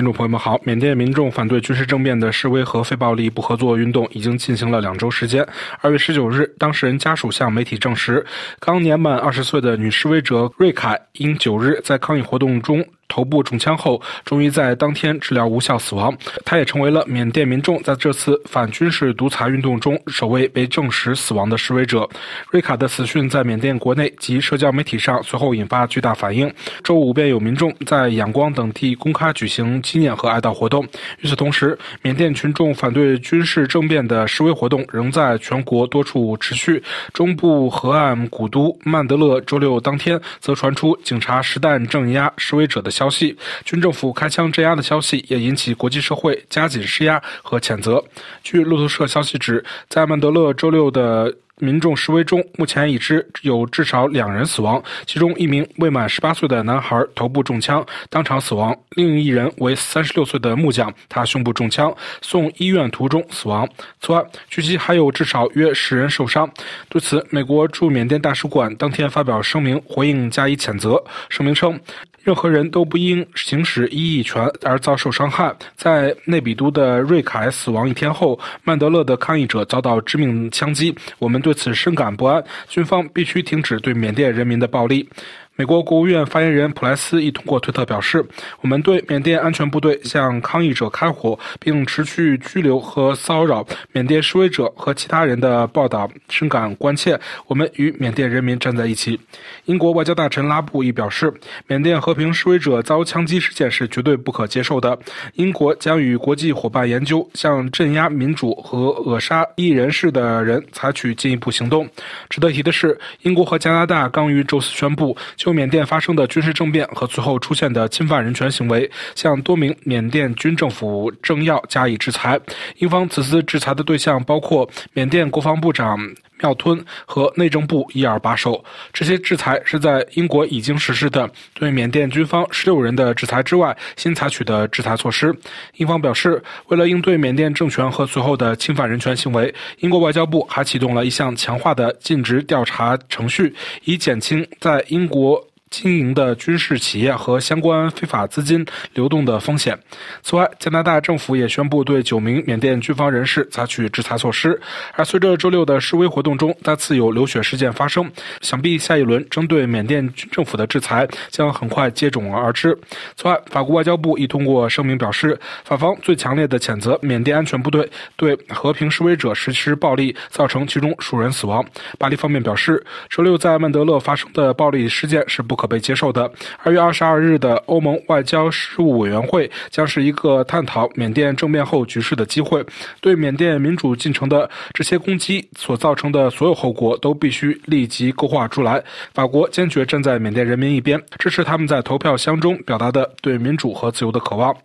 听众朋友们好，缅甸民众反对军事政变的示威和非暴力不合作运动已经进行了两周时间。二月十九日，当事人家属向媒体证实，刚年满二十岁的女示威者瑞凯因九日在抗议活动中。头部中枪后，终于在当天治疗无效死亡。他也成为了缅甸民众在这次反军事独裁运动中首位被证实死亡的示威者。瑞卡的死讯在缅甸国内及社交媒体上随后引发巨大反应。周五便有民众在仰光等地公开举行纪念和哀悼活动。与此同时，缅甸群众反对军事政变的示威活动仍在全国多处持续。中部河岸古都曼德勒周六当天则传出警察实弹镇压示威者的。消息，军政府开枪镇压的消息也引起国际社会加紧施压和谴责。据路透社消息指，在曼德勒周六的民众示威中，目前已知有至少两人死亡，其中一名未满十八岁的男孩头部中枪当场死亡，另一人为三十六岁的木匠，他胸部中枪送医院途中死亡。此外，据悉还有至少约十人受伤。对此，美国驻缅甸大使馆当天发表声明回应加以谴责。声明称。任何人都不应行使异议权而遭受伤害。在内比都的瑞凯死亡一天后，曼德勒的抗议者遭到致命枪击。我们对此深感不安。军方必须停止对缅甸人民的暴力。美国国务院发言人普莱斯亦通过推特表示：“我们对缅甸安全部队向抗议者开火并持续拘留和骚扰缅甸示威者和其他人的报道深感关切。我们与缅甸人民站在一起。”英国外交大臣拉布亦表示：“缅甸和平示威者遭枪击事件是绝对不可接受的。英国将与国际伙伴研究向镇压民主和扼杀异人士的人采取进一步行动。”值得提的是，英国和加拿大刚于周四宣布就缅甸发生的军事政变和随后出现的侵犯人权行为，向多名缅甸军政府政要加以制裁。英方此次制裁的对象包括缅甸国防部长庙吞和内政部一二把手。这些制裁是在英国已经实施的对缅甸军方十六人的制裁之外新采取的制裁措施。英方表示，为了应对缅甸政权和随后的侵犯人权行为，英国外交部还启动了一项强化的尽职调查程序，以减轻在英国。经营的军事企业和相关非法资金流动的风险。此外，加拿大政府也宣布对九名缅甸军方人士采取制裁措施。而随着周六的示威活动中再次有流血事件发生，想必下一轮针对缅甸军政府的制裁将很快接踵而至。此外，法国外交部亦通过声明表示，法方最强烈的谴责缅甸安全部队对和平示威者实施暴力，造成其中数人死亡。巴黎方面表示，周六在曼德勒发生的暴力事件是不。可被接受的。二月二十二日的欧盟外交事务委员会将是一个探讨缅甸政变后局势的机会。对缅甸民主进程的这些攻击所造成的所有后果，都必须立即勾画出来。法国坚决站在缅甸人民一边，支持他们在投票箱中表达的对民主和自由的渴望。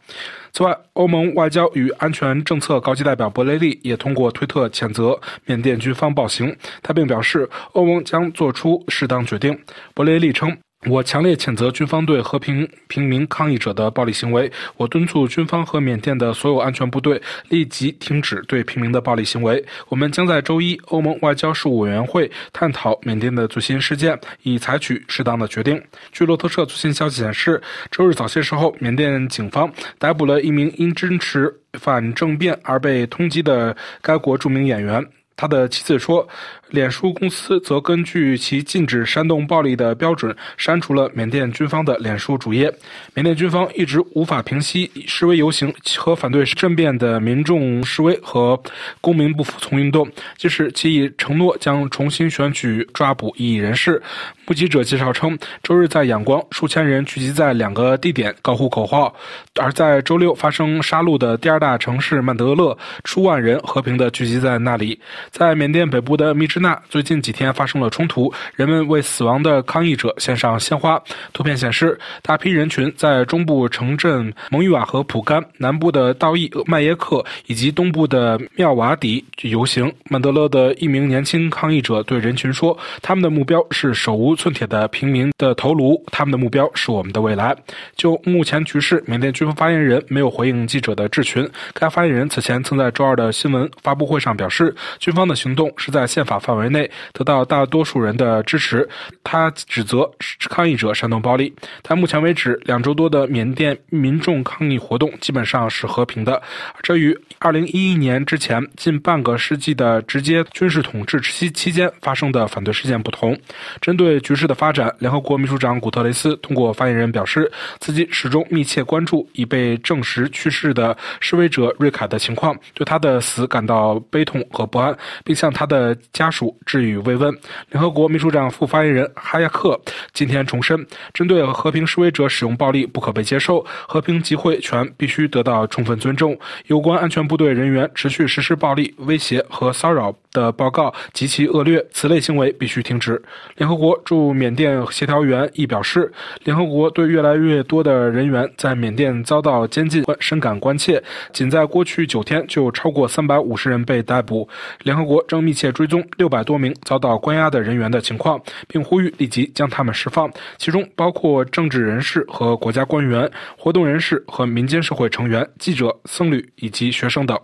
此外，欧盟外交与安全政策高级代表博雷利也通过推特谴责缅甸军方暴行。他并表示，欧盟将做出适当决定。博雷利称。我强烈谴责军方对和平平民抗议者的暴力行为。我敦促军方和缅甸的所有安全部队立即停止对平民的暴力行为。我们将在周一欧盟外交事务委员会探讨缅甸的最新事件，以采取适当的决定。据路透社最新消息显示，周日早些时候，缅甸警方逮捕了一名因支持反政变而被通缉的该国著名演员。他的妻子说。脸书公司则根据其禁止煽动暴力的标准，删除了缅甸军方的脸书主页。缅甸军方一直无法平息示威游行和反对政变的民众示威和公民不服从运动，即使其已承诺将重新选举、抓捕异议人士。目击者介绍称，周日在仰光，数千人聚集在两个地点高呼口号；而在周六发生杀戮的第二大城市曼德勒，数万人和平地聚集在那里。在缅甸北部的密。支那那最近几天发生了冲突，人们为死亡的抗议者献上鲜花。图片显示，大批人群在中部城镇蒙语瓦和普甘、南部的道义麦耶克以及东部的妙瓦底游行。曼德勒的一名年轻抗议者对人群说：“他们的目标是手无寸铁的平民的头颅，他们的目标是我们的未来。”就目前局势，缅甸军方发言人没有回应记者的质询。该发言人此前曾在周二的新闻发布会上表示，军方的行动是在宪法。范围内得到大多数人的支持。他指责抗议者煽动暴力。但目前为止，两周多的缅甸民众抗议活动基本上是和平的。这与2011年之前近半个世纪的直接军事统治期期间发生的反对事件不同。针对局势的发展，联合国秘书长古特雷斯通过发言人表示，自己始终密切关注已被证实去世的示威者瑞凯的情况，对他的死感到悲痛和不安，并向他的家属属致以慰问。联合国秘书长副发言人哈亚克今天重申，针对和平示威者使用暴力不可被接受，和平集会权必须得到充分尊重。有关安全部队人员持续实施暴力威胁和骚扰的报告极其恶劣，此类行为必须停止。联合国驻缅甸协调员亦表示，联合国对越来越多的人员在缅甸遭到监禁深感关切。仅在过去九天，就超过三百五十人被逮捕。联合国正密切追踪六百多名遭到关押的人员的情况，并呼吁立即将他们释放，其中包括政治人士和国家官员、活动人士和民间社会成员、记者、僧侣以及学生等。